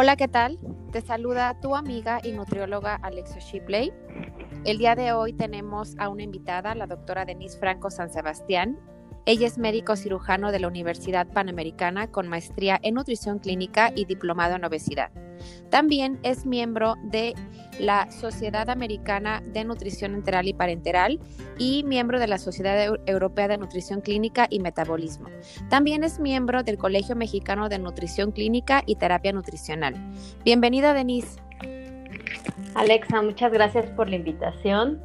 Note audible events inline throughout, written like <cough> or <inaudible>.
Hola, ¿qué tal? Te saluda tu amiga y nutrióloga Alexia Shipley. El día de hoy tenemos a una invitada, la doctora Denise Franco San Sebastián. Ella es médico cirujano de la Universidad Panamericana con maestría en nutrición clínica y diplomado en obesidad. También es miembro de la Sociedad Americana de Nutrición Enteral y Parenteral y miembro de la Sociedad Europea de Nutrición Clínica y Metabolismo. También es miembro del Colegio Mexicano de Nutrición Clínica y Terapia Nutricional. Bienvenida, Denise. Alexa, muchas gracias por la invitación.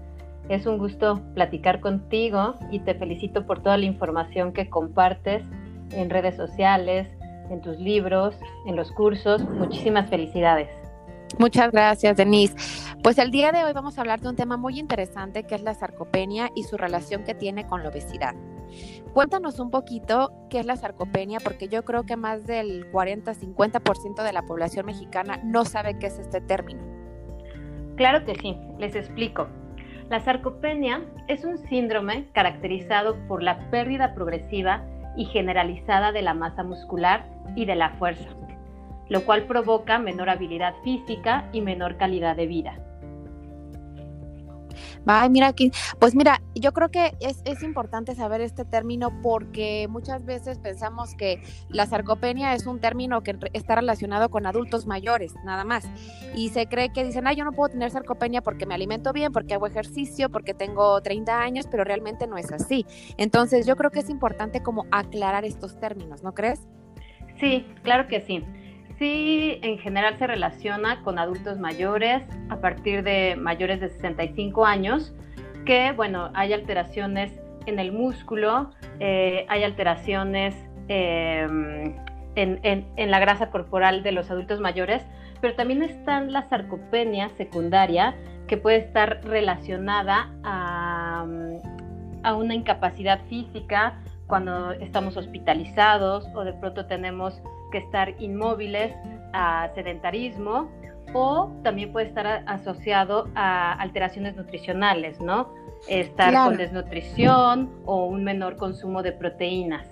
Es un gusto platicar contigo y te felicito por toda la información que compartes en redes sociales, en tus libros, en los cursos. Muchísimas felicidades. Muchas gracias, Denise. Pues el día de hoy vamos a hablar de un tema muy interesante que es la sarcopenia y su relación que tiene con la obesidad. Cuéntanos un poquito qué es la sarcopenia, porque yo creo que más del 40-50% de la población mexicana no sabe qué es este término. Claro que sí, les explico. La sarcopenia es un síndrome caracterizado por la pérdida progresiva y generalizada de la masa muscular y de la fuerza, lo cual provoca menor habilidad física y menor calidad de vida. Ay, mira aquí, pues mira, yo creo que es, es, importante saber este término porque muchas veces pensamos que la sarcopenia es un término que está relacionado con adultos mayores, nada más. Y se cree que dicen, ay, yo no puedo tener sarcopenia porque me alimento bien, porque hago ejercicio, porque tengo 30 años, pero realmente no es así. Entonces yo creo que es importante como aclarar estos términos, ¿no crees? Sí, claro que sí. Sí, en general se relaciona con adultos mayores a partir de mayores de 65 años, que bueno, hay alteraciones en el músculo, eh, hay alteraciones em, en, la grasa corporal de los adultos mayores, pero también está la sarcopenia secundaria, que puede estar relacionada a una incapacidad física cuando estamos hospitalizados o de pronto tenemos que estar inmóviles a sedentarismo o también puede estar asociado a alteraciones nutricionales, ¿no? Estar con desnutrición o un menor consumo de proteínas.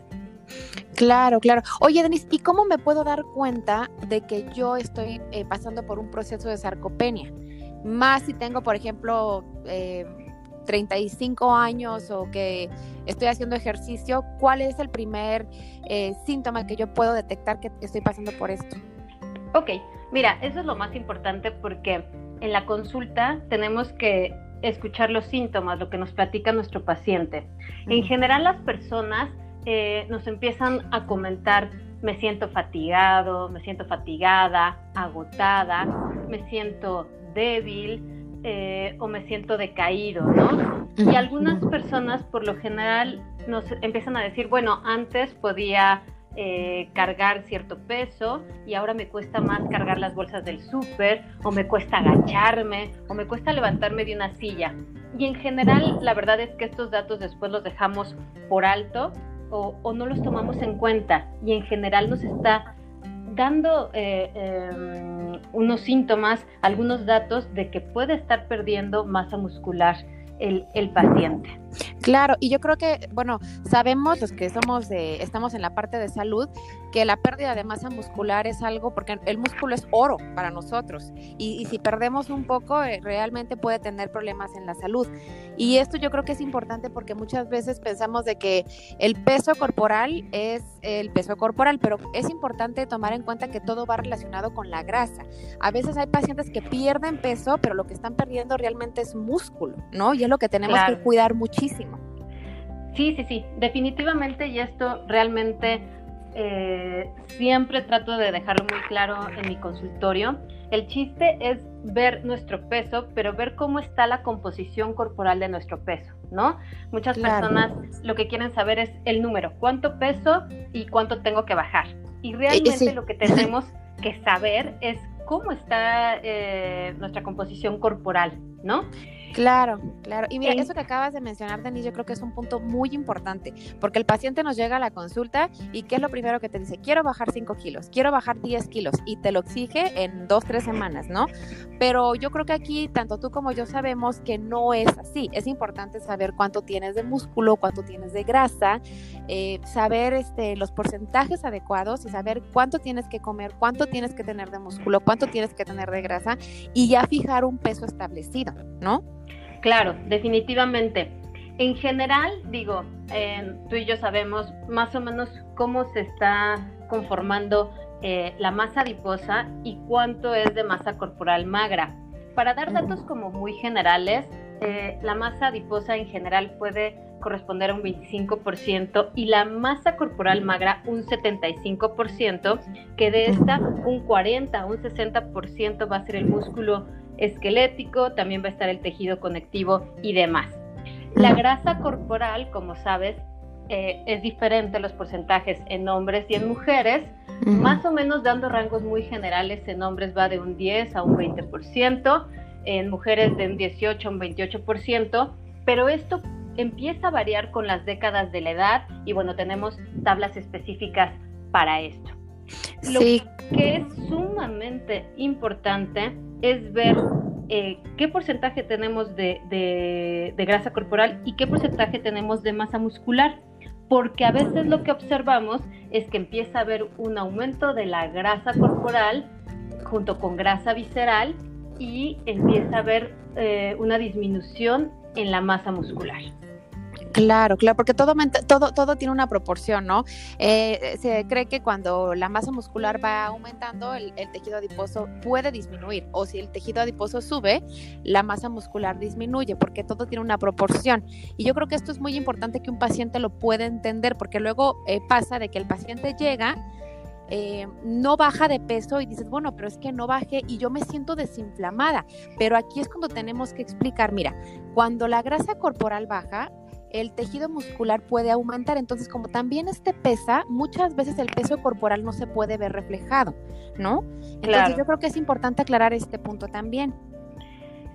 Claro, claro. Oye, Denise, ¿y cómo me puedo dar cuenta de que yo estoy eh, pasando por un proceso de sarcopenia? Más si tengo, por ejemplo, eh, 35 años o que estoy haciendo ejercicio, ¿cuál es el primer eh, síntoma que yo puedo detectar que estoy pasando por esto? Ok, mira, eso es lo más importante porque en la consulta tenemos que escuchar los síntomas, lo que nos platica nuestro paciente. En general las personas eh, nos empiezan a comentar, me siento fatigado, me siento fatigada, agotada, me siento débil, eh, o me siento decaído, ¿no? Y algunas personas por lo general nos empiezan a decir, bueno, antes podía eh, cargar cierto peso y ahora me cuesta más cargar las bolsas del súper o me cuesta agacharme o me cuesta levantarme de una silla. Y en general la verdad es que estos datos después los dejamos por alto o, o no los tomamos en cuenta y en general nos está dando eh, em, unos síntomas, algunos datos de que puede estar perdiendo masa muscular el, el, paciente. Claro, y yo creo que, bueno, sabemos los que somos de, estamos en la parte de salud, que la pérdida de masa muscular es algo, porque el músculo es oro para nosotros, y, si perdemos un poco, eh, realmente puede tener problemas en la salud. Y esto yo creo que es importante porque muchas veces pensamos de que el peso corporal es el peso corporal, pero es importante tomar en cuenta que todo va relacionado con la grasa. A veces hay pacientes que pierden peso, pero lo que están perdiendo realmente es músculo, ¿no? Y lo que tenemos que cuidar muchísimo. Sí, sí, sí, definitivamente y esto realmente eh, siempre trato de dejarlo muy claro en mi consultorio. El chiste es ver nuestro peso, pero ver cómo está la composición corporal de nuestro peso, ¿no? Muchas personas lo que quieren saber es el número, cuánto peso y cuánto tengo que bajar. Y realmente lo que <laughs> tenemos que saber es cómo está eh, nuestra composición corporal, ¿no? Claro, claro. Y mira, eso que acabas de mencionar, Denise, yo creo que es un punto muy importante, porque el paciente nos llega a la consulta y ¿qué es lo primero que te dice? Quiero bajar 5 kilos, quiero bajar 10 kilos y te lo exige en 2, 3 semanas, ¿no? Pero yo creo que aquí, tanto tú como yo sabemos que no es así. Es importante saber cuánto tienes de músculo, cuánto tienes de grasa, eh, saber este, los porcentajes adecuados y saber cuánto tienes que comer, cuánto tienes que tener de músculo, cuánto tienes que tener de grasa y ya fijar un peso establecido, ¿no? Claro, definitivamente. En general, digo, tú y yo sabemos más o menos cómo se está conformando eh, la masa adiposa y cuánto es de masa corporal magra. Para dar datos como muy generales, eh, la masa adiposa en general puede corresponder a un 25% y la masa corporal magra un 75%, que de esta un 40, un 60% va a ser el músculo esquelético, también va a estar el tejido conectivo y demás. La grasa corporal, como sabes, eh, es diferente los porcentajes en hombres y en mujeres, más o menos dando rangos muy generales, en hombres va de un 10 a un 20%, en mujeres de un 18 a un 28%, pero esto empieza a variar con las décadas de la edad y bueno, tenemos tablas específicas para esto. Lo que es sumamente importante es ver eh, qué porcentaje tenemos de, grasa corporal y qué porcentaje tenemos de masa muscular, porque a veces lo que observamos es que empieza a haber un aumento de la grasa corporal junto con grasa visceral y empieza a haber eh, una disminución en la masa muscular. Claro, claro, porque todo, todo, todo tiene una proporción, ¿no? Eh, se cree que cuando la masa muscular va aumentando, el, tejido adiposo puede disminuir, o si el tejido adiposo sube, la masa muscular disminuye, porque todo tiene una proporción. Y yo creo que esto es muy importante que un paciente lo pueda entender, porque luego eh, pasa de que el paciente llega, eh, no baja de peso y dices, bueno, pero es que no baje y yo me siento desinflamada. Pero aquí es cuando tenemos que explicar, mira, cuando la grasa corporal baja, el tejido muscular puede aumentar. Entonces, como también este pesa, muchas veces el peso corporal no se puede ver reflejado, ¿no? Entonces, yo creo que es importante aclarar este punto también.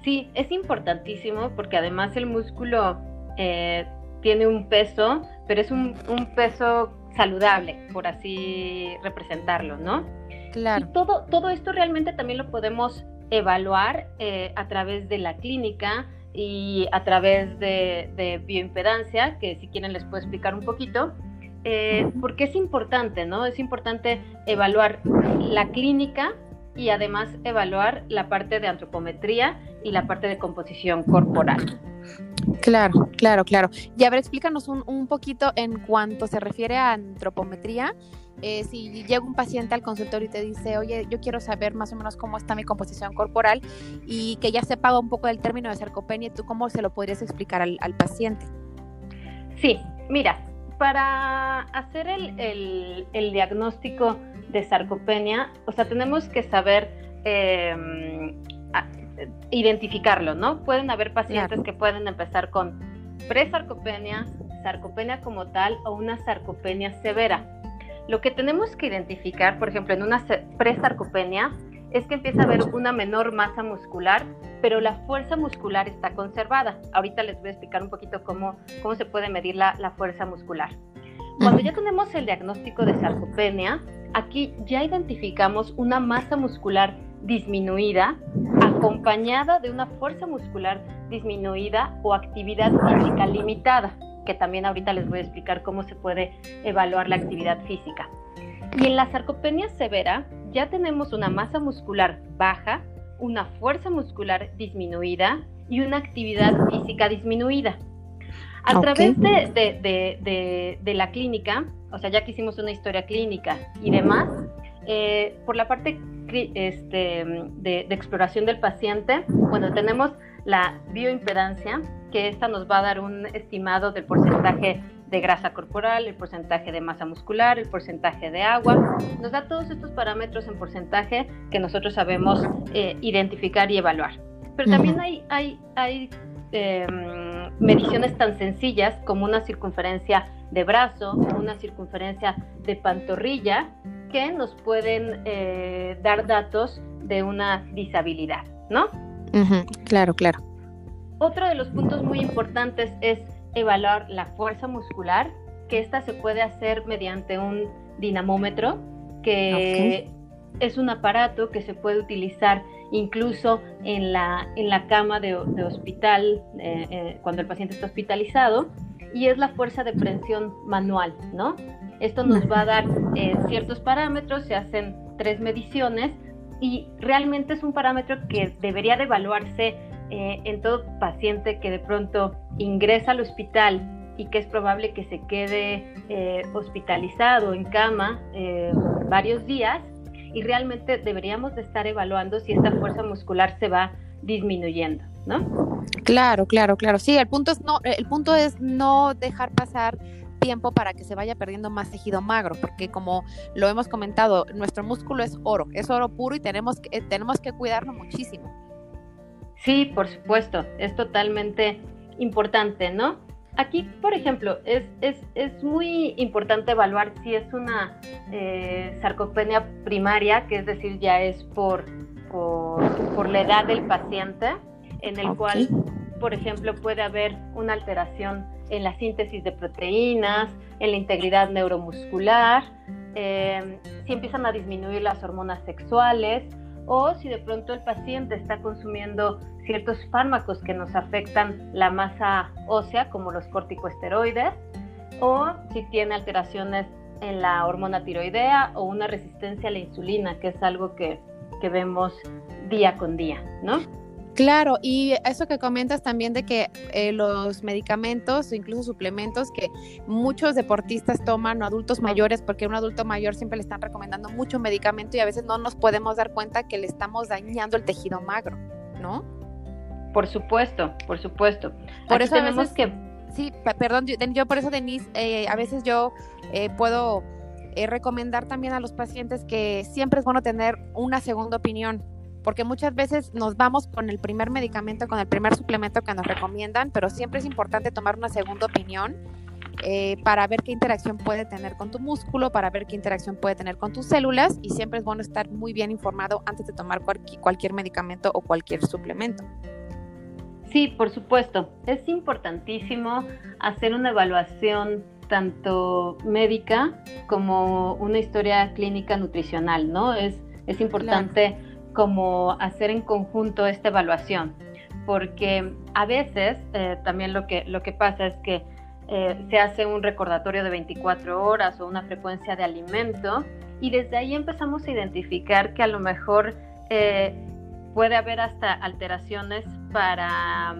Sí, es importantísimo porque además el músculo eh, tiene un peso, pero es un, peso saludable, por así representarlo, ¿no? Claro. Y todo, todo esto realmente también lo podemos evaluar eh, a través de la clínica, y a través de, bioimpedancia, que si quieren les puedo explicar un poquito, eh, porque es importante, ¿no? Es importante evaluar la clínica y además evaluar la parte de antropometría y la parte de composición corporal. Claro, claro, claro. Y a ver, explícanos un, poquito en cuanto se refiere a antropometría. Eh, si llega un paciente al consultorio y te dice, oye, yo quiero saber más o menos cómo está mi composición corporal y que ya se paga un poco del término de sarcopenia, ¿tú cómo se lo podrías explicar al, paciente? Sí, mira, para hacer el, diagnóstico de sarcopenia, o sea, tenemos que saber em, identificarlo, ¿no? Pueden haber pacientes que pueden empezar con presarcopenia, sarcopenia como tal o una sarcopenia severa. Lo que tenemos que identificar, por ejemplo, en una presarcopenia, es que empieza a haber una menor masa muscular, pero la fuerza muscular está conservada. Ahorita les voy a explicar un poquito cómo, cómo se puede medir la, la fuerza muscular. Cuando ya tenemos el diagnóstico de sarcopenia, aquí ya identificamos una masa muscular disminuida acompañada de una fuerza muscular disminuida o actividad física limitada que también ahorita les voy a explicar cómo se puede evaluar la actividad física. Y en la sarcopenia severa ya tenemos una masa muscular baja, una fuerza muscular disminuida y una actividad física disminuida. A través de, la clínica, o sea, ya que hicimos una historia clínica y demás, eh, por la parte este, de, exploración del paciente, bueno, tenemos la bioimpedancia, que esta nos va a dar un estimado del porcentaje de grasa corporal, el porcentaje de masa muscular, el porcentaje de agua. Nos da todos estos parámetros en porcentaje que nosotros sabemos eh, identificar y evaluar. Pero también hay, hay, hay em, mediciones tan sencillas como una circunferencia de brazo, una circunferencia de pantorrilla, que nos pueden eh, dar datos de una disabilidad, ¿no? claro, claro. otro de los puntos muy importantes es evaluar la fuerza muscular, que esta se puede hacer mediante un dinamómetro, que es un aparato que se puede utilizar incluso en la, en la cama de, hospital, eh, eh, cuando el paciente está hospitalizado, y es la fuerza de presión manual, ¿no? Esto nos va a dar eh, ciertos parámetros, se hacen tres mediciones y realmente es un parámetro que debería de evaluarse en todo paciente que de pronto ingresa al hospital y que es probable que se quede hospitalizado en cama varios días y realmente deberíamos de estar evaluando si esta fuerza muscular se va disminuyendo, ¿no? Claro, claro, claro. Sí, el punto es no, el punto es no dejar pasar tiempo para que se vaya perdiendo más tejido magro, porque como lo hemos comentado, nuestro músculo es oro, es oro puro y tenemos que, tenemos que cuidarlo muchísimo. Sí, por supuesto, es totalmente importante, ¿no? Aquí, por ejemplo, es, es, muy importante evaluar si es una eh, sarcopenia primaria, que es decir, ya es por, por, la edad del paciente, en el cual, por ejemplo, puede haber una alteración en la síntesis de proteínas, en la integridad neuromuscular, eh, si empiezan a disminuir las hormonas sexuales o si de pronto el paciente está consumiendo ciertos fármacos que nos afectan la masa ósea, como los corticosteroides, o si tiene alteraciones en la hormona tiroidea o una resistencia a la insulina, que es algo que, que vemos día con día, ¿no? Claro, y eso que comentas también de que eh, los medicamentos o incluso suplementos que muchos deportistas toman o adultos mayores, porque a un adulto mayor siempre le están recomendando mucho medicamento y a veces no nos podemos dar cuenta que le estamos dañando el tejido magro, ¿no? Por supuesto, por supuesto. Por eso tenemos que... Sí, perdón, yo, por eso, Denise, eh, a veces yo eh, puedo recomendar también a los pacientes que siempre es bueno tener una segunda opinión porque muchas veces nos vamos con el primer medicamento, con el primer suplemento que nos recomiendan, pero siempre es importante tomar una segunda opinión eh, para ver qué interacción puede tener con tu músculo, para ver qué interacción puede tener con tus células y siempre es bueno estar muy bien informado antes de tomar cualquier medicamento o cualquier suplemento. Sí, por supuesto. Es importantísimo hacer una evaluación tanto médica como una historia clínica nutricional, ¿no? Es, es importante como hacer en conjunto esta evaluación, porque a veces eh, también lo que, lo que pasa es que eh, se hace un recordatorio de 24 horas o una frecuencia de alimento y desde ahí empezamos a identificar que a lo mejor eh, puede haber hasta alteraciones para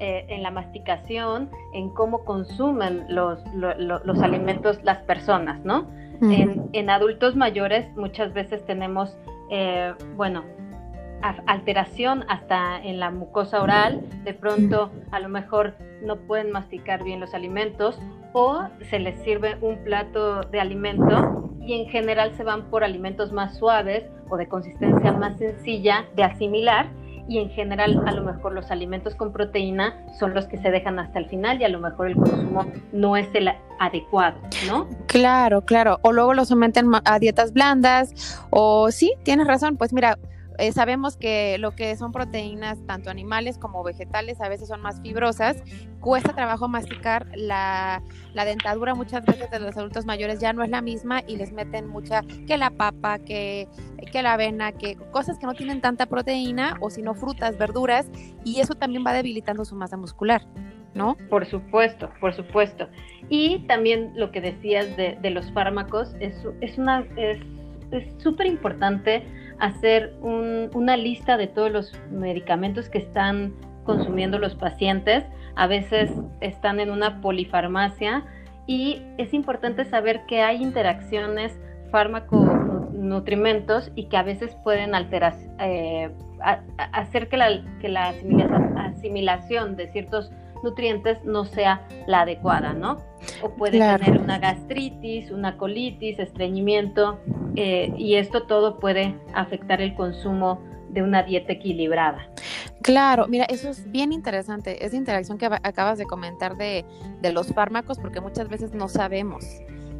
en la masticación, en cómo consumen los, los alimentos las personas, ¿no? en, en, adultos mayores muchas veces tenemos, bueno, alteración hasta en la mucosa oral, de pronto a lo mejor no pueden masticar bien los alimentos o se les sirve un plato de alimento y en general se van por alimentos más suaves o de consistencia más sencilla de asimilar y en general a lo mejor los alimentos con proteína son los que se dejan hasta el final y a lo mejor el consumo no es el adecuado, ¿no? Claro, claro. O luego los someten a dietas blandas o sí, tienes razón. Pues mira, eh, sabemos que lo que son proteínas, tanto animales como vegetales, a veces son más fibrosas. Cuesta trabajo masticar. La, dentadura muchas veces de los adultos mayores ya no es la misma y les meten mucha, que la papa, que, que la avena, que cosas que no tienen tanta proteína o si no frutas, verduras. Y eso también va debilitando su masa muscular. ¿No? Por supuesto, por supuesto. Y también lo que decías de, de los fármacos es, es una es súper importante hacer una lista de todos los medicamentos que están consumiendo los pacientes. A veces están en una polifarmacia y es importante saber que hay interacciones fármaco-nutrimentos y que a veces pueden alterar, eh, hacer que la, que la asimilación de ciertos nutrientes no sea la adecuada, ¿no? O puede tener una gastritis, una colitis, estreñimiento, eh, y esto todo puede afectar el consumo de una dieta equilibrada. Claro, mira, eso es bien interesante, esa interacción que acabas de comentar de, de los fármacos, porque muchas veces no sabemos.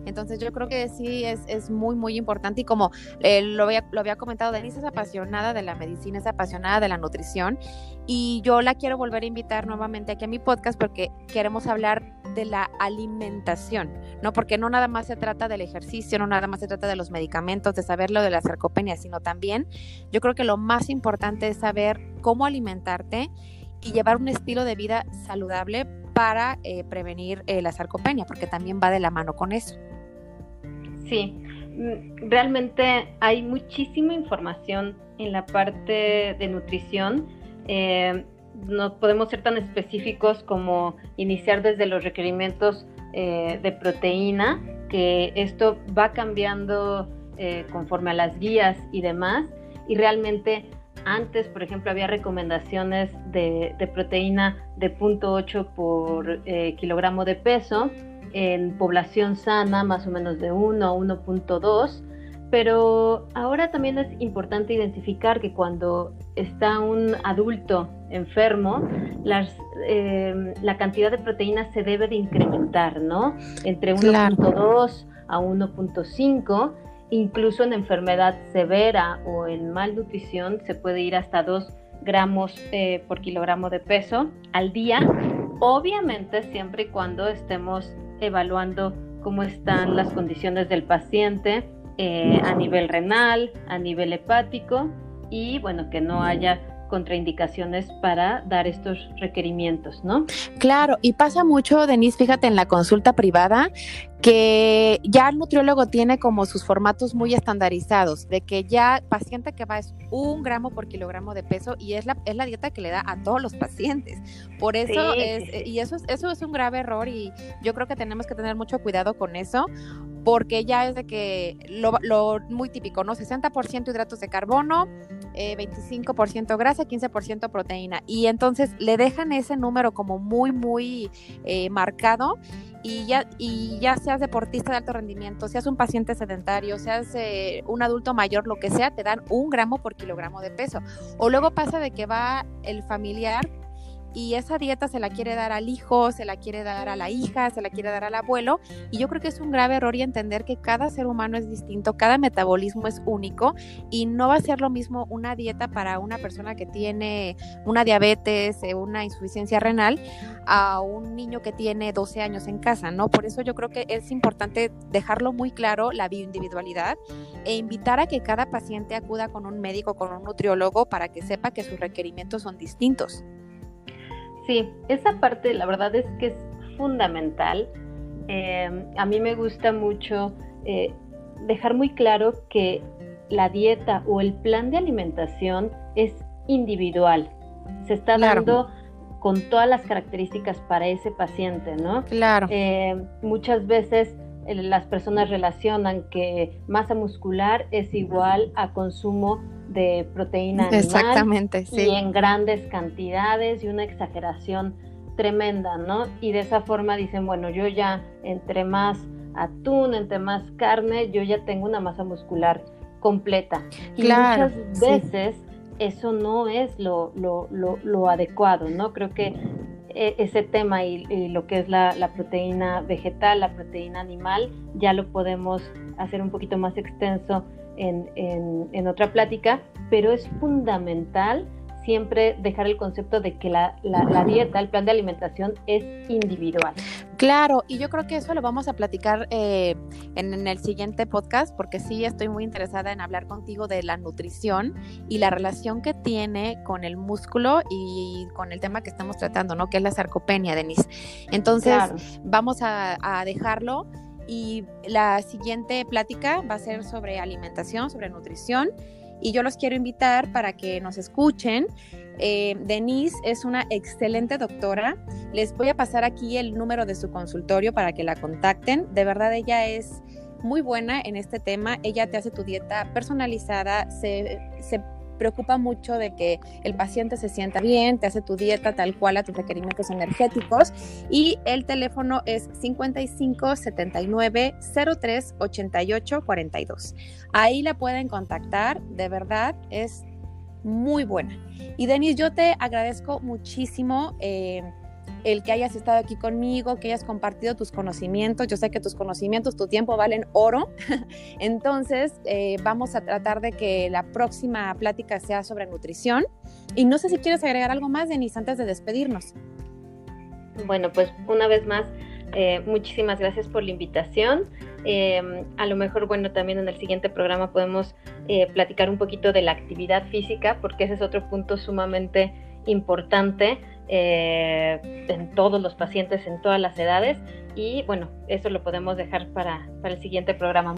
Entonces yo creo que sí es, muy, muy importante y como eh, lo, había, lo había comentado, Denise es apasionada de la medicina, es apasionada de la nutrición y yo la quiero volver a invitar nuevamente aquí a mi podcast porque queremos hablar de la alimentación, ¿no? Porque no nada más se trata del ejercicio, no nada más se trata de los medicamentos, de saber lo de la sarcopenia, sino también yo creo que lo más importante es saber cómo alimentarte y llevar un estilo de vida saludable para eh, prevenir eh, la sarcopenia, porque también va de la mano con eso. Sí, mm, realmente hay muchísima información en la parte de nutrición. Eh, no podemos ser tan específicos como iniciar desde los requerimientos de proteína, que esto va cambiando conforme a las guías y demás, y realmente antes, por ejemplo, había recomendaciones de, proteína de 0.8 por eh, kilogramo de peso, en población sana más o menos de 1 a 1.2, pero ahora también es importante identificar que cuando está un adulto enfermo, eh, la cantidad de proteína se debe de incrementar, ¿no? Entre 1.2 a 1.5 Incluso en enfermedad severa o en malnutrición se puede ir hasta 2 gramos eh, por kilogramo de peso al día, obviamente siempre y cuando estemos evaluando cómo están las condiciones del paciente eh, a nivel renal, a nivel hepático y bueno, que no haya contraindicaciones para dar estos requerimientos, ¿no? Claro, y pasa mucho, Denise, fíjate en la consulta privada, que ya el nutriólogo tiene como sus formatos muy estandarizados, de que ya paciente que va es un gramo por kilogramo de peso y es la, es la dieta que le da a todos los pacientes. Por eso es, y eso es, eso es un grave error y yo creo que tenemos que tener mucho cuidado con eso, porque ya es de que lo, lo muy típico, ¿no? 60% hidratos de carbono, 25% eh, grasa, 15% proteína. Y entonces le dejan ese número como muy, muy eh, marcado y ya, y ya seas deportista de alto rendimiento, seas un paciente sedentario, seas eh, un adulto mayor, lo que sea, te dan un gramo por kilogramo de peso. O luego pasa de que va el familiar y esa dieta se la quiere dar al hijo, se la quiere dar a la hija, se la quiere dar al abuelo y yo creo que es un grave error y entender que cada ser humano es distinto, cada metabolismo es único y no va a ser lo mismo una dieta para una persona que tiene una diabetes, eh, una insuficiencia renal a un niño que tiene 12 años en casa, ¿no? Por eso yo creo que es importante dejarlo muy claro la bioindividualidad e invitar a que cada paciente acuda con un médico, con un nutriólogo para que sepa que sus requerimientos son distintos. Sí, esa parte la verdad es que es fundamental. Em, a mí me gusta mucho eh, dejar muy claro que la dieta o el plan de alimentación es individual. Se está dando con todas las características para ese paciente, ¿no? Claro. Eh, muchas veces eh, las personas relacionan que masa muscular es igual a consumo de proteína animal Exactamente, sí. y en grandes cantidades y una exageración tremenda, ¿no? Y de esa forma dicen, bueno, yo ya entre más atún, entre más carne, yo ya tengo una masa muscular completa. Y muchas veces eso no es lo, lo, lo, adecuado, ¿no? Creo que e, ese tema y, lo que es la, la, proteína vegetal, la proteína animal, ya lo podemos hacer un poquito más extenso en, otra plática, pero es fundamental siempre dejar el concepto de que la, dieta, el plan de alimentación es individual. Claro, y yo creo que eso lo vamos a platicar eh, en, el siguiente podcast, porque sí estoy muy interesada en hablar contigo de la nutrición y la relación que tiene con el músculo y con el tema que estamos tratando, ¿no? Que es la sarcopenia, Denise. Entonces, vamos a, a dejarlo y la siguiente plática va a ser sobre alimentación, sobre nutrición y yo los quiero invitar para que nos escuchen. Eh, Denise es una excelente doctora. Les voy a pasar aquí el número de su consultorio para que la contacten. De verdad ella es muy buena en este tema. Ella te hace tu dieta personalizada, se, se preocupa mucho de que el paciente se sienta bien, te hace tu dieta tal cual a tus requerimientos energéticos y el teléfono es 55 79 03 88 42. Ahí la pueden contactar, de verdad es muy buena. Y Denis, yo te agradezco muchísimo. Eh, el que hayas estado aquí conmigo, que hayas compartido tus conocimientos. Yo sé que tus conocimientos, tu tiempo valen oro. <laughs> Entonces, eh, vamos a tratar de que la próxima plática sea sobre nutrición. Y no sé si quieres agregar algo más, Denise, antes de despedirnos. Bueno, pues una vez más, eh, muchísimas gracias por la invitación. Eh, a lo mejor, bueno, también en el siguiente programa podemos platicar un poquito de la actividad física, porque ese es otro punto sumamente importante eh, en todos los pacientes, en todas las edades. Y bueno, eso lo podemos dejar para, para el siguiente programa.